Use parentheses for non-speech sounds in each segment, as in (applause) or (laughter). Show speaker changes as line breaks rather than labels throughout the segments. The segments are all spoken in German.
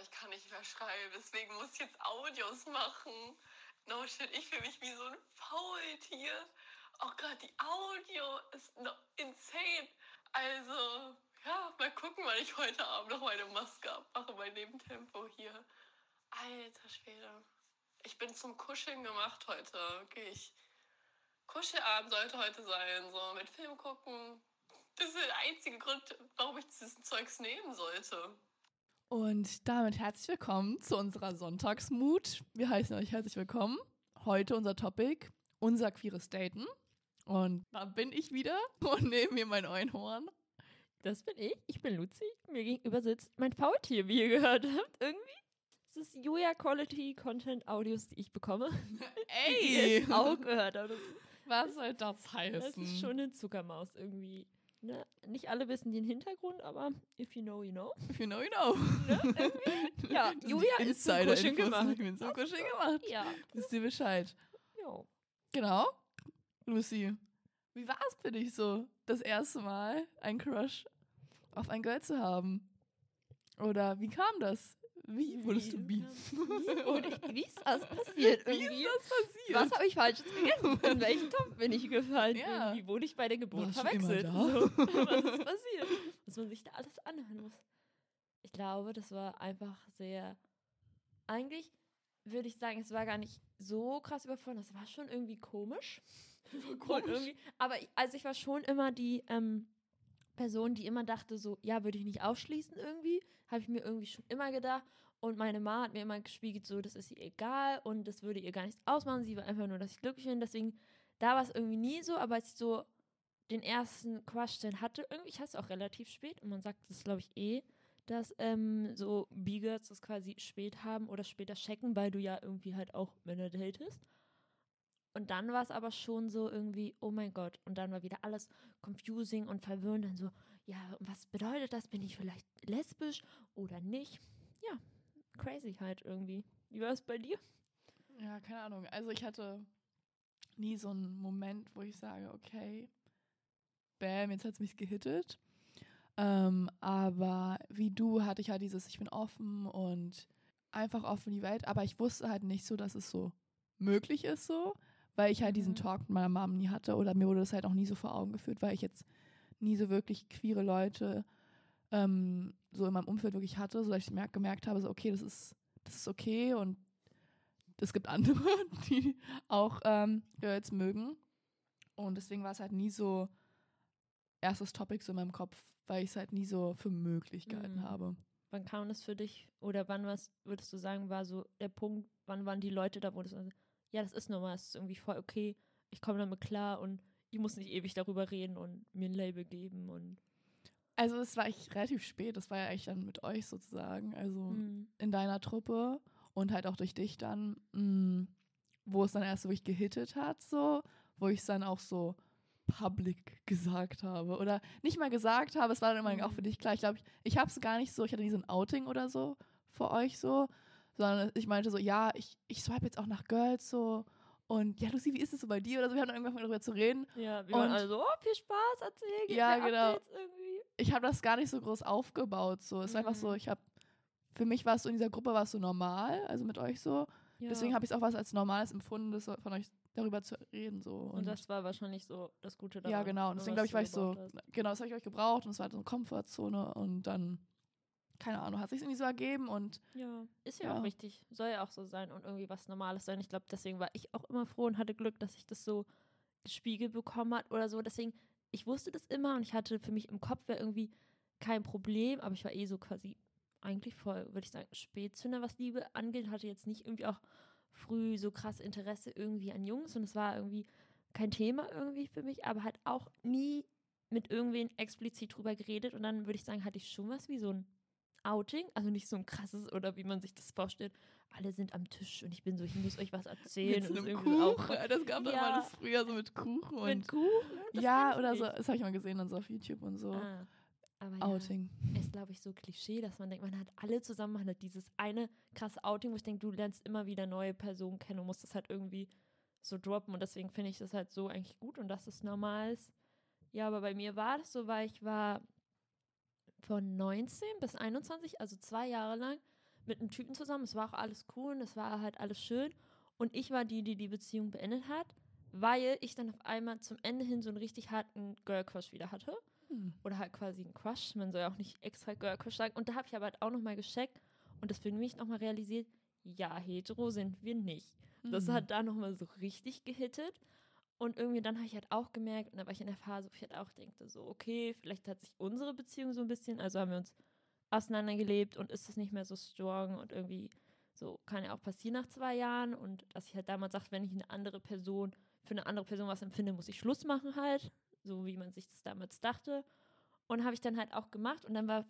Ich kann nicht mehr schreiben, deswegen muss ich jetzt Audios machen. No shit, ich fühle mich wie so ein Faultier. Auch gerade die Audio ist noch insane. Also, ja, mal gucken, wann ich heute Abend noch meine Maske abmache bei dem hier. Alter Schwede. Ich bin zum Kuscheln gemacht heute. Okay. Kuschelabend sollte heute sein, so mit Film gucken. Das ist der einzige Grund, warum ich dieses Zeugs nehmen sollte.
Und damit herzlich willkommen zu unserer Sonntagsmut. Wir heißen euch herzlich willkommen. Heute unser Topic, unser queeres Daten. Und da bin ich wieder (laughs) und neben mir mein Einhorn.
Das bin ich. Ich bin Luzi. Mir gegenüber sitzt mein Faultier, wie ihr gehört habt. Irgendwie. Das ist Julia Quality Content Audios, die ich bekomme.
Ey! (laughs)
Die ihr auch gehört habt.
Was soll das heißen?
das ist schon eine Zuckermaus irgendwie. Ne? Nicht alle wissen den Hintergrund, aber if you know, you know.
If you know, you know.
Ne? Ja, (laughs)
Das
Julia ist zum Kuscheln
Insider-Infos.
gemacht.
Ich bin zum Kuscheln gemacht.
Ja.
Wisst ihr Bescheid?
Jo.
Genau. Lucy, wie war es für dich so, das erste Mal einen Crush auf ein Girl zu haben? Oder wie kam das? Wie wurdest du wie?
Wie, (laughs) wurde ich, wie ist das passiert
Wie
irgendwie?
ist das passiert?
Was habe ich Falsches gegessen? In welchen Topf bin ich gefallen?
Ja.
Irgendwie wurde ich bei der Geburt
Warst
verwechselt. So, (laughs) was ist (laughs) passiert? Dass man sich da alles anhören muss. Ich glaube, das war einfach sehr. Eigentlich würde ich sagen, es war gar nicht so krass überfordert. Es war schon irgendwie komisch. Und irgendwie, aber ich, also ich war schon immer die ähm, Person, die immer dachte, so, ja, würde ich nicht ausschließen irgendwie. Habe ich mir irgendwie schon immer gedacht. Und meine Ma hat mir immer gespiegelt, so, das ist ihr egal und das würde ihr gar nichts ausmachen. Sie war einfach nur, dass ich glücklich bin. Deswegen, da war es irgendwie nie so, aber als ich so den ersten Crush dann hatte, irgendwie, ich hatte es auch relativ spät und man sagt das, glaube ich, eh, dass ähm, so B-Girls das quasi spät haben oder später checken, weil du ja irgendwie halt auch Männer datest. Und dann war es aber schon so irgendwie, oh mein Gott. Und dann war wieder alles confusing und verwirrend. Dann so, ja, was bedeutet das? Bin ich vielleicht lesbisch oder nicht? Ja, crazy halt irgendwie. Wie war es bei dir?
Ja, keine Ahnung. Also ich hatte nie so einen Moment, wo ich sage, okay, bam, jetzt hat es mich gehittet. Ähm, aber wie du hatte ich halt dieses, ich bin offen und einfach offen die Welt. Aber ich wusste halt nicht so, dass es so möglich ist so, weil ich halt diesen
Mhm.
Talk mit meiner Mom nie hatte oder mir wurde das halt auch nie so vor Augen geführt, weil ich jetzt nie so wirklich queere Leute ähm, so in meinem Umfeld wirklich hatte, so dass ich merk, gemerkt habe, so okay, das ist, das ist okay und es gibt andere, (laughs) die auch ähm, Girls mögen. Und deswegen war es halt nie so erstes Topic so in meinem Kopf, weil ich es halt nie so für möglich gehalten
Mhm.
habe.
Wann kam das für dich? Oder wann was würdest du sagen, war so der Punkt, wann waren die Leute da, wo du so, ja, das ist normal, es ist irgendwie voll okay, ich komme damit klar und ich muss nicht ewig darüber reden und mir ein Label geben und
Also es war echt relativ spät, das war ja eigentlich dann mit euch sozusagen, also
Mhm.
in deiner Truppe und halt auch durch dich dann, mh, wo es dann erst so wirklich gehittet hat, so, wo ich es dann auch so public gesagt habe oder nicht mal gesagt habe, es war dann immer auch für
Mhm.
dich klar. Ich glaube, ich, ich habe es gar nicht so, ich hatte nie so ein Outing oder so für euch so, sondern ich meinte so, ja, ich, ich swipe jetzt auch nach Girls so und ja, Lucy, wie ist es so bei dir oder so, wir haben dann irgendwann darüber zu reden.
Ja, wir waren
Und-
alle so, oh, viel Spaß, erzähl, gib
Ja, genau. Ich habe das gar nicht so groß aufgebaut so. Es war einfach so,
Mhm.
ich habe für mich war es so in dieser Gruppe war es so normal, also mit euch so.
Ja.
Deswegen habe ich es auch was als Normales empfunden, das von euch darüber zu reden so.
und, das war wahrscheinlich so das Gute daran.
ja, genau. Und
ne,
deswegen glaube ich, war ich so,
hast.
genau, das habe ich euch gebraucht und es war halt so eine Komfortzone und dann, keine Ahnung, hat sich irgendwie so ergeben und
Ja, ist ja,
Ja.
auch richtig. Soll ja auch so sein und irgendwie was Normales sein. Ich glaube, deswegen war ich auch immer froh und hatte Glück, dass ich das so gespiegelt bekommen hat oder so. Deswegen, ich wusste das immer und ich hatte für mich im Kopf wäre irgendwie kein Problem, aber ich war eh so quasi eigentlich voll, würde ich sagen, Spätzünder, was Liebe angeht, hatte jetzt nicht irgendwie auch früh so krass Interesse irgendwie an Jungs und es war irgendwie kein Thema irgendwie für mich, aber halt auch nie mit irgendwen explizit drüber geredet und dann würde ich sagen, hatte ich schon was wie so ein Outing, also nicht so ein krasses oder wie man sich das vorstellt. Alle sind am Tisch und ich bin so, ich muss euch was erzählen.
mit so
und
einem
ist irgendwie auch
Kuchen. Das gab doch
Ja.
das früher so mit Kuchen und
mit Kuchen. Das
ja, oder so.
nicht.
Das habe ich mal gesehen dann so auf YouTube und so.
Ah, aber ja,
Outing.
ist, glaube ich, so Klischee, dass man denkt, man hat alle zusammen, man hat dieses eine krasse Outing, wo ich denke, du lernst immer wieder neue Personen kennen und musst das halt irgendwie so droppen. Und deswegen finde ich das halt so eigentlich gut und dass es normal ist. Ja, aber bei mir war das so, weil ich war von 19 bis 21, also zwei Jahre lang, mit einem Typen zusammen. Es war auch alles cool und es war halt alles schön. Und ich war die, die die Beziehung beendet hat, weil ich dann auf einmal zum Ende hin so einen richtig harten Girl Crush wieder hatte.
Hm.
Oder halt quasi einen Crush. Man soll ja auch nicht extra Girl Crush sagen. Und da habe ich aber halt auch nochmal gecheckt und das für mich nochmal realisiert, ja, hetero sind wir nicht. Das
Hm.
hat da nochmal so richtig gehittet. Und irgendwie dann habe ich halt auch gemerkt, und da war ich in der Phase, wo ich halt auch denkte, so, okay, vielleicht hat sich unsere Beziehung so ein bisschen, also haben wir uns auseinandergelebt und ist es nicht mehr so strong und irgendwie so kann ja auch passieren nach zwei Jahren und dass ich halt damals sagte, wenn ich eine andere Person, für eine andere Person was empfinde, muss ich Schluss machen halt, so wie man sich das damals dachte. Und habe ich dann halt auch gemacht und dann war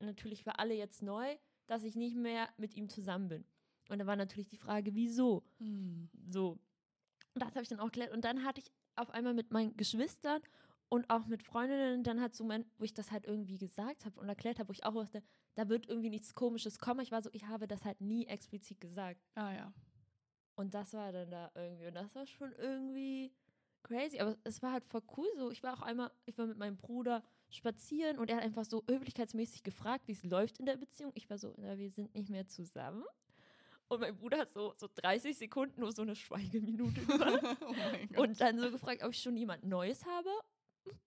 natürlich für alle jetzt neu, dass ich nicht mehr mit ihm zusammen bin. Und da war natürlich die Frage, wieso?
Hm.
So. Und das habe ich dann auch geklärt. Und dann hatte ich auf einmal mit meinen Geschwistern und auch mit Freundinnen dann halt so Moment, wo ich das halt irgendwie gesagt habe und erklärt habe, wo ich auch wusste, da wird irgendwie nichts Komisches kommen. Ich war so, ich habe das halt nie explizit gesagt.
Ah ja.
Und das war dann da irgendwie. Und das war schon irgendwie crazy. Aber es war halt voll cool so. Ich war auch einmal, ich war mit meinem Bruder spazieren und er hat einfach so höflichkeitsmäßig gefragt, wie es läuft in der Beziehung. Ich war so, na, wir sind nicht mehr zusammen. Und mein Bruder hat so, so 30 Sekunden nur so eine Schweigeminute (laughs) gemacht.
oh
und dann so gefragt, ob ich schon jemand Neues habe.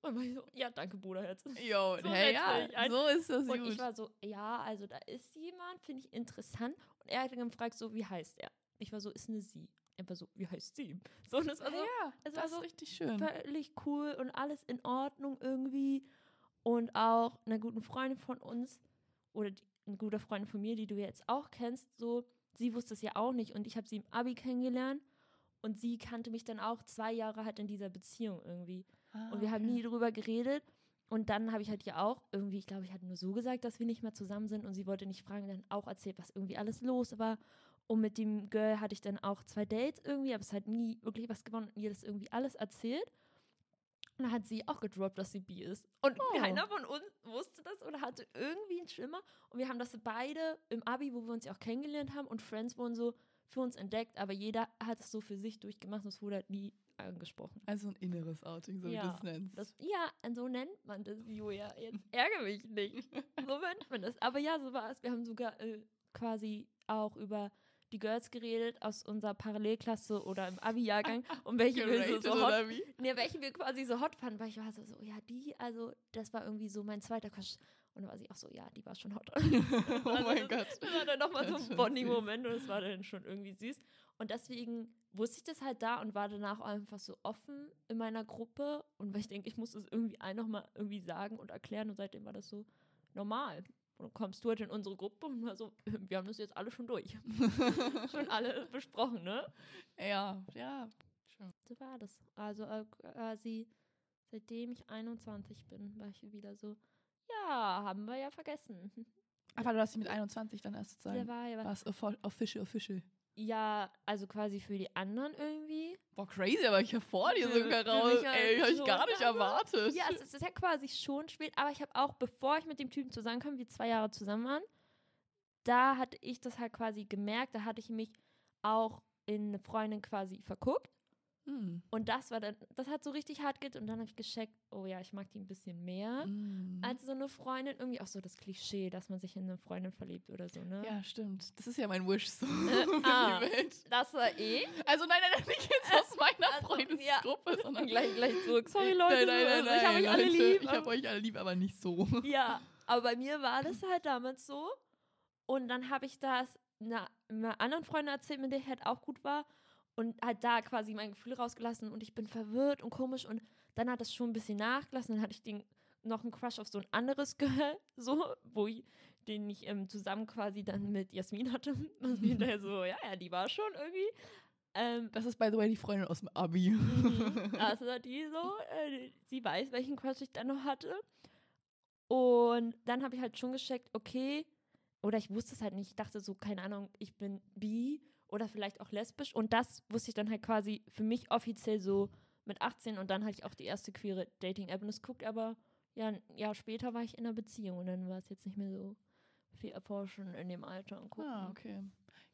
Und ich so, ja, danke, Bruderherz.
Jo, (laughs)
so
hey, ja,
ein-
so ist das
Und
gut.
ich war so, ja, also da ist jemand, finde ich interessant. Und er hat dann gefragt, so, wie heißt er? Ich war so, ist eine sie. Er war so, wie heißt sie? (laughs) So, und es war so,
ja,
es
das
war
ist
so
richtig schön.
völlig cool und alles in Ordnung irgendwie. Und auch einer guten Freundin von uns oder die, eine gute Freundin von mir, die du jetzt auch kennst, so, sie wusste es ja auch nicht und ich habe sie im Abi kennengelernt und sie kannte mich dann auch zwei Jahre halt in dieser Beziehung irgendwie.
Ah,
Und wir haben nie drüber geredet. Und dann habe ich halt ja auch irgendwie, ich glaube, ich hatte nur so gesagt, dass wir nicht mehr zusammen sind und sie wollte nicht fragen, dann auch erzählt, was irgendwie alles los war. Und mit dem Girl hatte ich dann auch zwei Dates irgendwie, aber es hat nie wirklich was gewonnen und ihr das irgendwie alles erzählt. Und dann hat sie auch gedroppt, dass sie bi ist. Und
Oh.
keiner von uns wusste das oder hatte irgendwie einen Schimmer. Und wir haben das beide im Abi, wo wir uns ja auch kennengelernt haben und Friends wurden so für uns entdeckt, aber jeder hat es so für sich durchgemacht und es wurde halt nie angesprochen.
Also ein inneres Outing, so wie
Ja,
du es nennst.
Das, ja, so nennt man das, Julia. Jetzt ärgere mich nicht. (laughs) So nennt man das. Aber ja, so war es. Wir haben sogar äh, quasi auch über die Girls geredet aus unserer Parallelklasse oder im Abi-Jahrgang und (laughs) welche wir so, so hot, nee, welche wir quasi so hot fanden, weil ich war so, so, ja, die, also das war irgendwie so mein zweiter Crush. Und da war sie auch so, ja, die war schon hot. (laughs)
oh
Also
mein
das-
Gott.
Das war dann nochmal so ein Bonding-Moment und es war dann schon irgendwie süß. Und deswegen wusste ich das halt da und war danach auch einfach so offen in meiner Gruppe. Und weil ich denke, ich muss es irgendwie ein nochmal irgendwie sagen und erklären. Und seitdem war das so normal. Und dann kommst du halt in unsere Gruppe und war so, wir haben das jetzt alle schon durch. (laughs) schon alle besprochen, ne?
Ja, ja.
So war das. Also äh, quasi seitdem ich 21 bin, war ich wieder so, ja, haben wir ja vergessen.
Aber du hast sie mit 21 dann erst
Der
sozusagen.
war ja,
War es offi- official, official.
Ja, also quasi für die anderen irgendwie.
Boah, crazy, aber ich ja vor dir sogar raus.
halt
Ey, hab ich gar nicht
Also,
erwartet.
Ja, es ist ja quasi schon spät, aber ich habe auch, bevor ich mit dem Typen zusammenkam, wir zwei Jahre zusammen waren, da hatte ich das halt quasi gemerkt, da hatte ich mich auch in eine Freundin quasi verguckt
Hm.
und das war dann, das hat so richtig hart geht und dann habe ich gecheckt, oh ja, ich mag die ein bisschen mehr
Hm.
als so eine Freundin, irgendwie auch so das Klischee, dass man sich in eine Freundin verliebt oder so, ne?
Ja, stimmt. Das ist ja mein Wish so (laughs) (laughs)
Äh, ah.
die Welt.
Das war eh.
Also nein, nein, nein, nicht jetzt aus meiner
Also,
Freundesgruppe, sondern (laughs)
gleich, gleich zurück. Sorry, Leute.
Nein, nein, nein, nein,
ich habe euch alle lieb.
Ich habe euch alle lieb, aber nicht so.
Ja, aber bei mir war das halt damals so. Und dann habe ich das einer, einer anderen Freundin erzählt, mit der ich halt auch gut war. Und halt da quasi mein Gefühl rausgelassen und ich bin verwirrt und komisch. Und dann hat das schon ein bisschen nachgelassen. Dann hatte ich den, noch einen Crush auf so ein anderes (laughs) Girl, so, wo ich, den ich ähm, zusammen quasi dann mit Jasmin hatte. (laughs) Und hinterher so, ja, ja, die war schon irgendwie. Ähm,
Das ist, by the way, die Freundin aus dem Abi.
Mhm. (laughs) Also die so, äh, sie weiß, welchen Crush ich dann noch hatte. Und dann habe ich halt schon gecheckt, okay, oder ich wusste es halt nicht. Ich dachte so, keine Ahnung, ich bin bi oder vielleicht auch lesbisch. Und das wusste ich dann halt quasi für mich offiziell so mit 18 und dann hatte ich auch die erste queere Dating-App und es guckt aber, ja, ein Jahr später war ich in einer Beziehung und dann war es jetzt nicht mehr so viel erforschen in dem Alter und gucken.
ah, okay.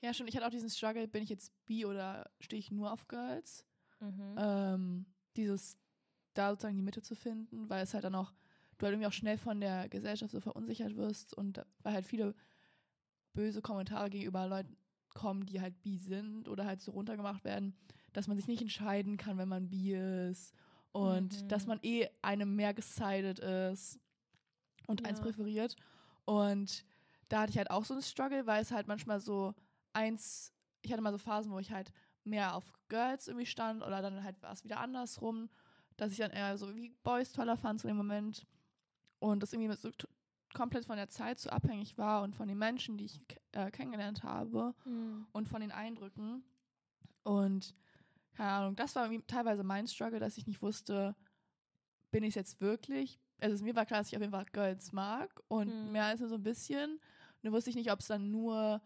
Ja, schon. Ich hatte auch diesen Struggle, bin ich jetzt bi oder stehe ich nur auf Girls?
Mhm.
ähm, dieses da sozusagen die Mitte zu finden, weil es halt dann auch, du halt irgendwie auch schnell von der Gesellschaft so verunsichert wirst und da- weil halt viele böse Kommentare gegenüber Leuten kommen, die halt bi sind oder halt so runtergemacht werden, dass man sich nicht entscheiden kann, wenn man bi ist und
Mhm.
dass man eh einem mehr gesided ist und eins
Ja.
präferiert. Und da hatte ich halt auch so einen Struggle, weil es halt manchmal so eins, ich hatte mal so Phasen, wo ich halt mehr auf Girls irgendwie stand oder dann halt war es wieder andersrum, dass ich dann eher so wie Boys toller fand zu dem Moment und das irgendwie so komplett von der Zeit so abhängig war und von den Menschen, die ich äh, kennengelernt habe
Mhm.
und von den Eindrücken. Und keine Ahnung, das war teilweise mein Struggle, dass ich nicht wusste, bin ich es jetzt wirklich? Also mir war klar, dass ich auf jeden Fall Girls mag und
Mhm.
mehr als nur so ein bisschen. Dann wusste ich nicht, ob es dann nur,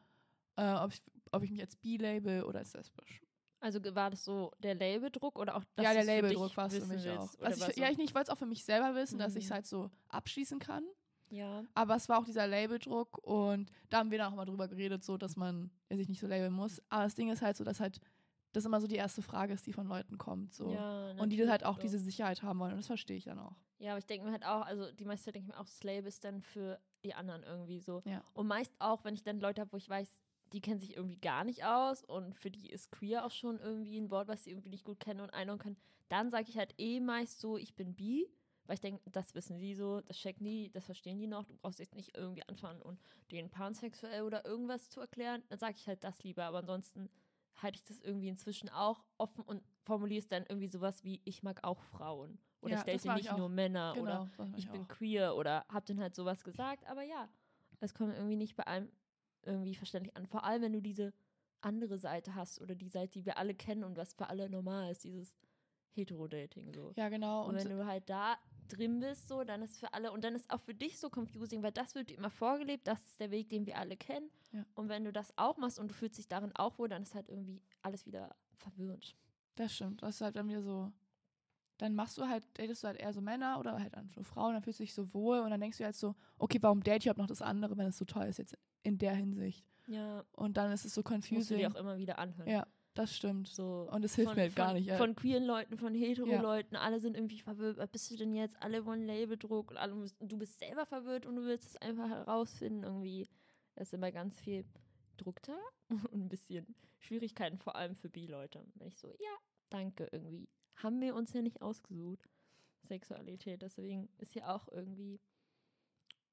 äh, ob, ich, ob ich mich als B-Label oder als lesbisch.
Also war das so der Labeldruck oder auch dass
ja, der Labeldruck war es für mich
willst?
auch. Also ich,
so-
ja, ich, ich wollte es auch für mich selber wissen, dass ich es
Mhm.
halt so abschließen kann.
Ja.
Aber es war auch dieser Labeldruck und da haben wir dann auch mal drüber geredet, so dass man sich nicht so labeln muss. Aber das Ding ist halt so, dass halt das immer so die erste Frage ist, die von Leuten kommt. So.
ja
und die halt auch diese Sicherheit haben wollen. Und das verstehe ich dann auch.
Ja, aber ich denke mir halt auch, also die meiste Zeit denke ich mir auch, Slave ist dann für die anderen irgendwie so.
Ja.
Und meist auch, wenn ich dann Leute habe, wo ich weiß, die kennen sich irgendwie gar nicht aus und für die ist queer auch schon irgendwie ein Wort, was sie irgendwie nicht gut kennen und einordnen können, dann sage ich halt eh meist so, ich bin bi, weil ich denke, das wissen die so, das checken die, das verstehen die noch, du brauchst jetzt nicht irgendwie anfangen und den pansexuell oder irgendwas zu erklären, dann sage ich halt das lieber, aber ansonsten halte ich das irgendwie inzwischen auch offen und formuliere es dann irgendwie sowas wie, ich mag auch Frauen. Oder
Ja,
ich
mag ich
nicht nur Männer oder
Genau. das mach
ich bin queer oder hab dann halt sowas gesagt, aber ja, es kommt irgendwie nicht bei allem irgendwie verständlich an. Vor allem, wenn du diese andere Seite hast oder die Seite, die wir alle kennen und was für alle normal ist, dieses Hetero-Dating so.
Ja, genau.
und
Und
wenn du halt da drin bist, so, dann ist für alle, und dann ist auch für dich so confusing, weil das wird dir immer vorgelebt, das ist der Weg, den wir alle kennen.
Ja.
Und wenn du das auch machst und du fühlst dich darin auch wohl, dann ist halt irgendwie alles wieder verwirrend.
das stimmt. Das ist halt dann wieder so. Dann machst du halt, datest du halt eher so Männer oder halt nur Frauen, dann fühlst du dich so wohl und dann denkst du halt so, okay, warum date ich überhaupt noch das andere, wenn es so toll ist jetzt in der Hinsicht.
Ja,
Und dann ist es so
musst du
confusing.
dir auch immer wieder anhören.
Ja, das stimmt.
So
Und es hilft
von,
mir halt gar
von,
nicht. Ja.
Von queeren Leuten, von hetero-Leuten, alle sind irgendwie verwirrt. Was bist du denn jetzt? Alle wollen Labeldruck und alle müssen, du bist selber verwirrt und du willst es einfach herausfinden. Irgendwie Da ist immer ganz viel Druck da (laughs) und ein bisschen Schwierigkeiten, vor allem für B-Leute. Wenn ich so, ja, danke, irgendwie. Haben wir uns ja nicht ausgesucht. Sexualität. Deswegen ist ja auch irgendwie,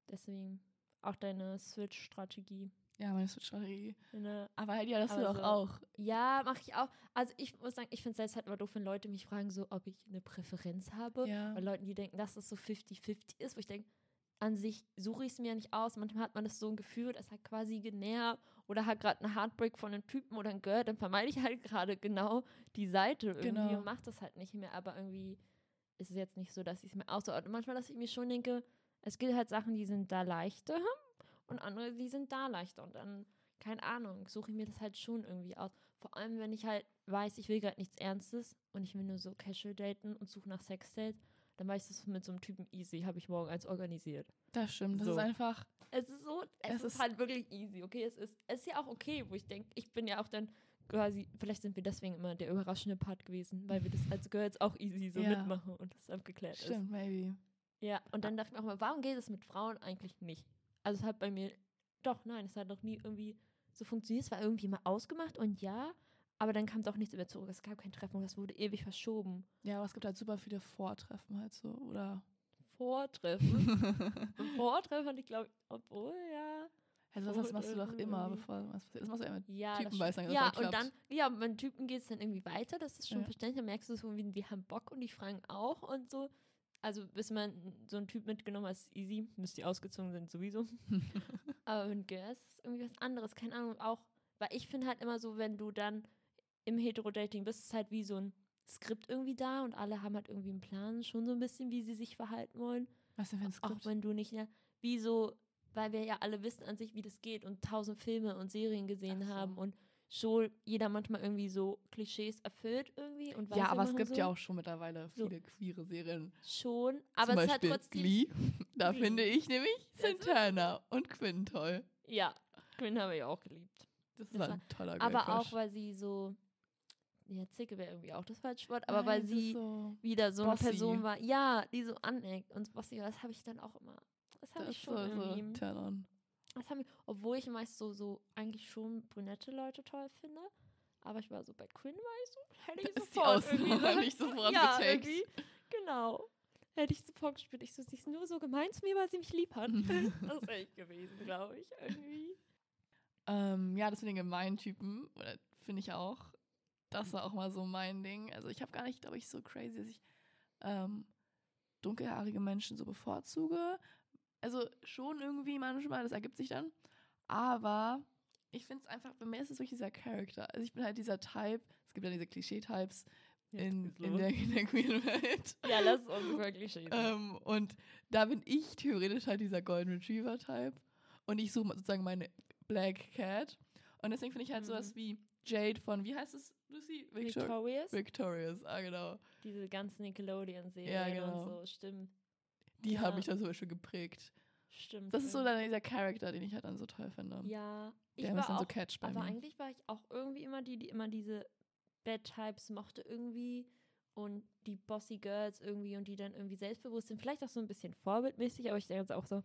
deswegen auch deine Switch-Strategie.
Ja, meine Switch-Strategie.
Ne?
Aber halt, ja, das du doch
so-
auch.
Ja, mache ich auch. Also ich muss sagen, ich finde es selbst halt immer doof, wenn Leute mich fragen, so, ob ich eine Präferenz habe.
Ja.
Bei Leuten, die denken, dass es so 50-50 ist, wo ich denke, an sich suche ich es mir nicht aus. Manchmal hat man das so ein Gefühl, das hat quasi genervt oder hat gerade einen Heartbreak von einem Typen oder einem Girl, dann vermeide ich halt gerade genau die Seite irgendwie
Genau.
und mache das halt nicht mehr. Aber irgendwie ist es jetzt nicht so, dass ich es mir ausordne. Manchmal, dass ich mir schon denke, es gibt halt Sachen, die sind da leichter und andere, die sind da leichter. Und dann, keine Ahnung, suche ich mir das halt schon irgendwie aus. Vor allem, wenn ich halt weiß, ich will gerade nichts Ernstes und ich will nur so casual daten und suche nach Sex-Dates, dann weiß ich das mit so einem Typen easy, habe ich morgen eins organisiert.
Das stimmt. Das
So.
ist einfach.
Es ist so, es,
Es
ist,
ist-
halt wirklich easy, okay? Es ist, es ist ja auch okay, wo ich denke, ich bin ja auch dann quasi, vielleicht sind wir deswegen immer der überraschende Part gewesen, weil wir das als Girls auch easy so
Ja.
mitmachen und das abgeklärt
Stimmt, maybe.
ist. Ja, und dann dachte ich mir auch mal, warum geht es mit Frauen eigentlich nicht? Also es hat bei mir, doch, nein, es hat noch nie irgendwie so funktioniert. Es war irgendwie mal ausgemacht und ja, aber dann kam doch nichts mehr zurück. Es gab kein Treffen, das wurde ewig verschoben.
Ja, aber es gibt halt super viele Vortreffen halt so. Oder.
Vortreffen. (laughs) Vortreffen fand ich, glaube ich, obwohl, ja.
Also das machst du doch immer, bevor was passiert. Das machst du ja mit
Ja,
Typen weiß dann,
ja und dann, ja, mit Typen geht es dann irgendwie weiter, das ist schon
Ja.
verständlich, dann merkst du so, wie die haben Bock und die fragen auch und so. Also bis man so einen Typ mitgenommen hat, ist easy, bis die ausgezogen sind sowieso. (laughs) Aber mit Girls ist irgendwie was anderes, keine Ahnung, auch, weil ich finde halt immer so, wenn du dann im Hetero-Dating bist, ist halt wie so ein Skript irgendwie da und alle haben halt irgendwie einen Plan, schon so ein bisschen, wie sie sich verhalten wollen.
Was denn für ein
Auch
Skript?
wenn du nicht, ja, wie so, weil wir ja alle wissen an sich, wie das geht und tausend Filme und Serien gesehen
so.
haben und schon jeder manchmal irgendwie so Klischees erfüllt irgendwie und weiß,
Ja, aber es gibt
so.
ja auch schon mittlerweile
So.
viele queere Serien.
schon, aber
Zum
es hat
Beispiel
trotzdem
Glee. (laughs) Da
Glee.
finde ich nämlich Santana und Quinn toll.
ja, Quinn habe ich auch geliebt.
Das,
Das
war ein toller
aber
Girl
auch
Crush.
weil sie so ja, Zicke wäre irgendwie auch das falsche Wort, aber
Nein,
weil sie
so,
wieder so eine. Person war, ja, die so aneckt und bossy, das habe ich dann auch immer. Das habe ich schon
so, so turn on.
Das haben wir, obwohl ich meist so, so eigentlich schon brünette Leute toll finde. Aber ich war so bei Quinn, war ich so, hätte ich
Da ist die
sofort
Ausnahme (laughs) nicht (laughs) sofort
ja,
gecheckt.
irgendwie, genau. Hätte ich sofort gespürt. Ich so, sie ist nur so gemein zu mir, weil sie mich lieb hat. (laughs) das ist echt gewesen, glaube ich, irgendwie.
Ähm, ja, das mit den gemeinen Typen, oder finde ich auch. Das war auch mal so mein Ding. Also ich habe gar nicht, glaube ich, so crazy, dass ich ähm, dunkelhaarige Menschen so bevorzuge. Also schon irgendwie manchmal, das ergibt sich dann. Aber ich finde es einfach, bei mir ist es wirklich dieser Charakter. Also ich bin halt dieser Type, es gibt ja diese Klischee-Types in, in, der, in der queeren Welt.
Ja, lass uns wirklich reden.
Ähm, und da bin ich theoretisch halt dieser Golden Retriever-Type. Und ich suche sozusagen meine Black Cat. Und deswegen finde ich halt
Mhm.
sowas wie Jade von, wie heißt es, Lucy? Victor
Victorious?
Victorious, ah genau.
Diese ganzen Nickelodeon-Serien
Ja, genau.
und so, stimmt.
Die
Ja.
haben mich da zum Beispiel geprägt.
Stimmt.
Das ist so dann dieser Charakter, den ich halt dann so toll finde.
Ja, ich
Der
war
ist dann
auch,
so catch bei
aber
mir.
eigentlich war ich auch irgendwie immer die, die immer diese Bad Types mochte irgendwie und die Bossy Girls irgendwie und die dann irgendwie selbstbewusst sind. Vielleicht auch so ein bisschen vorbildmäßig, aber ich denke jetzt auch so,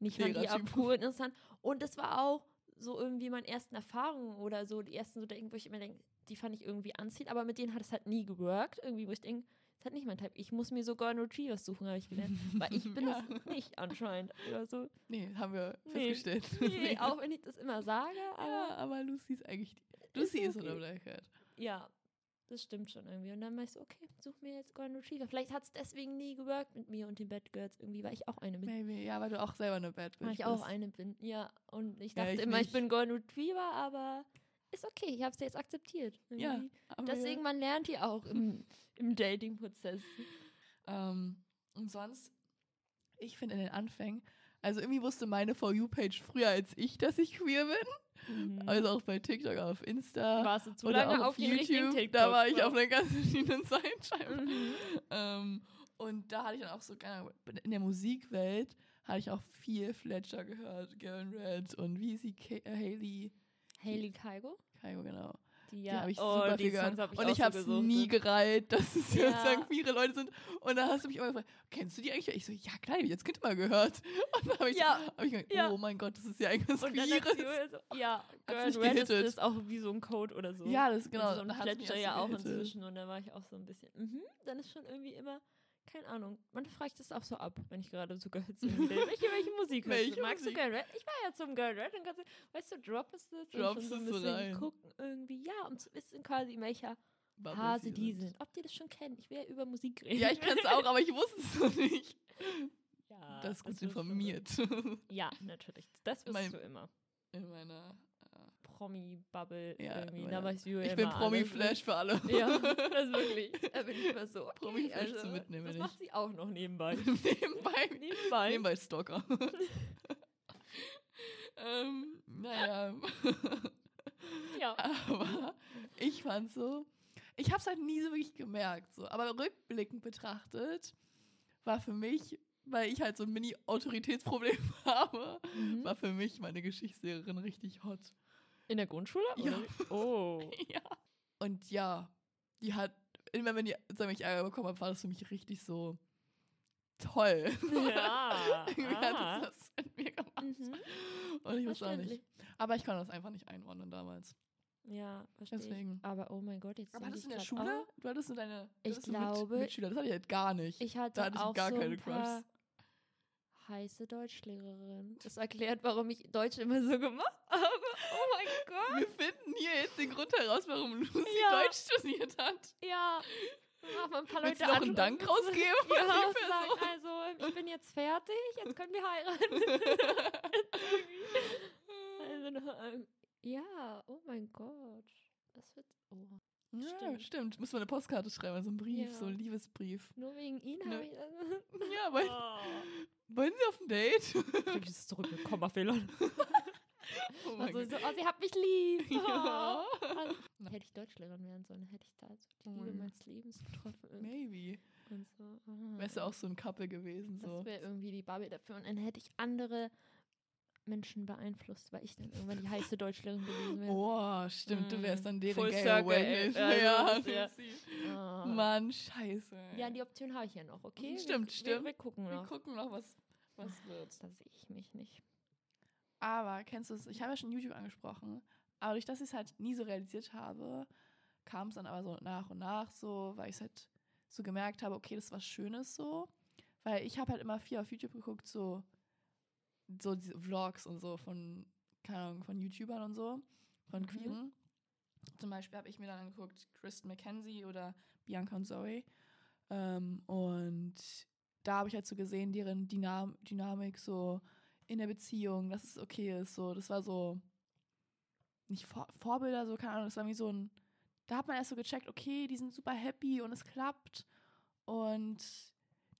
nicht fand die auch
Lehrertyp.
cool und interessant. Und es war auch so irgendwie meine ersten Erfahrungen oder so, die ersten so Denken, wo ich immer denke, die fand ich irgendwie anziehend, aber mit denen hat es halt nie geworkt. Irgendwie, wo ich denke, das ist halt nicht mein Typ. Ich muss mir so Golden Retrievers suchen, habe ich gelernt. Weil ich bin (laughs)
Ja.
es nicht anscheinend. Oder so.
Nee, haben wir
Nee.
festgestellt. (laughs)
Nee, auch wenn ich das immer sage, aber
ja, aber Lucy ist eigentlich die. Lucy ist,
okay.
oder Black Cat.
Ja, das stimmt schon irgendwie. Und dann ich so, okay, such mir jetzt Golden Retriever. Vielleicht hat es deswegen nie geworkt mit mir und den Bad Girls irgendwie, weil ich auch eine bin.
Maybe, ja, weil du auch selber eine Bad Bitch
Weil ich auch
bist.
eine bin. Ja, und ich
Ja,
dachte
ich
immer, ich
nicht.
bin Golden Retriever, aber ist okay. Ich habe es jetzt akzeptiert.
Ja,
irgendwie.
aber
Deswegen, man lernt die auch im, im Dating-Prozess.
Ähm, und sonst, ich finde in den Anfängen, also irgendwie wusste meine For You-Page früher als ich, dass ich queer bin.
Mhm.
Also auch bei TikTok, auf Insta
Warst du zu
oder
lange
auch
auf
YouTube.
TikTok?
Da war ich auf einer ganz verschiedenen (laughs) Seite.
Mhm.
Ähm, und da hatte ich dann auch so, in der Musikwelt hatte ich auch viel Fletcher gehört, Girl in Red und wie sie, äh, Haley,
Hailey Kaigo?
Kaigo, genau.
Die ja,
habe ich
oh,
super
die
viel gehört.
Ich
und ich
so
habe es nie (laughs) gereiht, dass es
Ja.
sozusagen queere Leute sind. Und da hast du mich immer gefragt, kennst du die eigentlich? Ich so, ja klar, ich als Kind mal gehört. (laughs) Und dann habe ich,
Ja,
hab ich gedacht,
ja.
oh mein Gott, das ist ja irgendwas
Und dann hat sie
Queeres.
so, ja, Girl Red ist, ist auch wie so ein Code oder so.
Ja, das genau.
Und so ein
hat's mich
Plätscher ja
so
auch inzwischen. Und da war ich auch so ein bisschen, mhm, dann ist schon irgendwie immer, keine Ahnung, man fragt das auch so ab, wenn ich gerade so Girls will. Welche, welche Musik hörst
Welche
du? Magst
Musik?
du Girl Red? Ich war ja zum Girl Red und kannst du, weißt du, droppest es
Droppst
und schon so ein
es
bisschen
rein.
gucken irgendwie, ja, um zu wissen quasi, in welcher
Bubbles
Phase
sie
die
sind.
sind. Ob die das schon kennen. Ich will ja über Musik reden.
Ja, ich kann es auch, aber ich wusste es noch nicht.
Ja,
das ist gut
schon
informiert.
Ja, natürlich. Das wirst
Mein-
du immer.
In meiner.
Promi-Bubble
Ja,
irgendwie.
meiner-
Da
Äh,
ja
ich bin. Promi-Flash für alle. (laughs)
Ja, das ist wirklich. Da bin ich immer so. Okay,
Promi-Flash
also,
zum Mitnehmen,
Das macht sie auch noch nebenbei. (laughs)
nebenbei.
nebenbei.
Nebenbei Stalker. (laughs) ähm, naja.
Ja.
Aber ich fand so, ich habe es halt nie so wirklich gemerkt. So. Aber rückblickend betrachtet war für mich, weil ich halt so ein Mini-Autoritätsproblem habe,
Mhm.
war für mich meine Geschichtslehrerin richtig hot.
In der Grundschule?
Ja.
Oder? Oh. (laughs)
Ja. Und ja, die hat, immer wenn, die, wenn ich Ärger bekommen habe, war das für mich richtig so toll.
Ja. (laughs)
Irgendwie
aha.
hat das das mit mir gemacht.
Mhm.
Und ich weiß auch nicht. Aber ich konnte das einfach nicht einordnen damals.
Ja, verstehe ich.
Deswegen.
Aber oh mein Gott, jetzt
Aber hattest du
ich
in der Schule?
auch,
Du hattest nur deine
Ich
du
glaube,
Mitschüler. Das hatte ich halt gar nicht.
Ich hatte
da hatte ich
auch
gar
so
keine
ein paar
Crushs.
Heiße Deutschlehrerin. Das erklärt, warum ich Deutsch immer so gemacht habe. Oh mein Gott.
Wir finden hier jetzt den Grund heraus, warum Lucy
Ja.
Deutsch studiert hat.
Ja. Mach mal ein paar
Willst
Leute
du noch einen
an-
Dank rausgeben?
Ja, sagen, also ich bin jetzt fertig, jetzt können wir heiraten. (laughs) also, ähm, ja, oh mein Gott. Das wird. Oh.
Ja,
Stimmt.
stimmt. Muss man eine Postkarte schreiben, also einen Brief,
Ja.
so einen Liebesbrief.
Nur wegen ihn
Ne.
habe ich das.
Ja, wollen,
Oh.
wollen Sie auf ein Date?
Ich das zurück mit Kommafehlern. (laughs)
Oh
Also so, oh, sie hat mich lieb.
Ja.
Also, hätte ich Deutschlehrerin werden sollen, hätte ich da so die
Oh
Liebe
mein
meines Lebens getroffen.
Maybe.
Und so, ah.
Wärst du auch so ein Couple gewesen, so.
Das wäre irgendwie die Bubble dafür. Und dann hätte ich andere Menschen beeinflusst, weil ich dann irgendwann die heiße Deutschlehrerin gewesen wäre.
Oh, stimmt, du wärst
Mm,
dann deren
full
Gay
circle, ey.
Ja,
Also, ja.
Lucy.
Ah.
Mann, scheiße.
Ja, die Option habe ich ja noch, okay?
Stimmt,
wir,
stimmt.
Wir, wir gucken
Wir
noch.
gucken noch, was, was wird.
Da sehe ich mich nicht.
Aber kennst du es? Ich habe ja schon YouTube angesprochen. Aber durch das ich es halt nie so realisiert habe, kam es dann aber so nach und nach so, weil ich es halt so gemerkt habe, okay, das ist was Schönes so. Weil ich habe halt immer viel auf YouTube geguckt, so, so diese Vlogs und so von, keine Ahnung, von YouTubern und so, von
Mhm.
Queeren. Zum Beispiel habe ich mir dann angeguckt, Kristen McKenzie oder Bianca und Zoe. Ähm, und da habe ich halt so gesehen, deren Dynam Dynamik so in der Beziehung, dass es okay ist. So, das war so nicht Vor Vorbilder, so keine Ahnung, das war wie so ein. Da hat man erst so gecheckt, okay, die sind super happy und es klappt. Und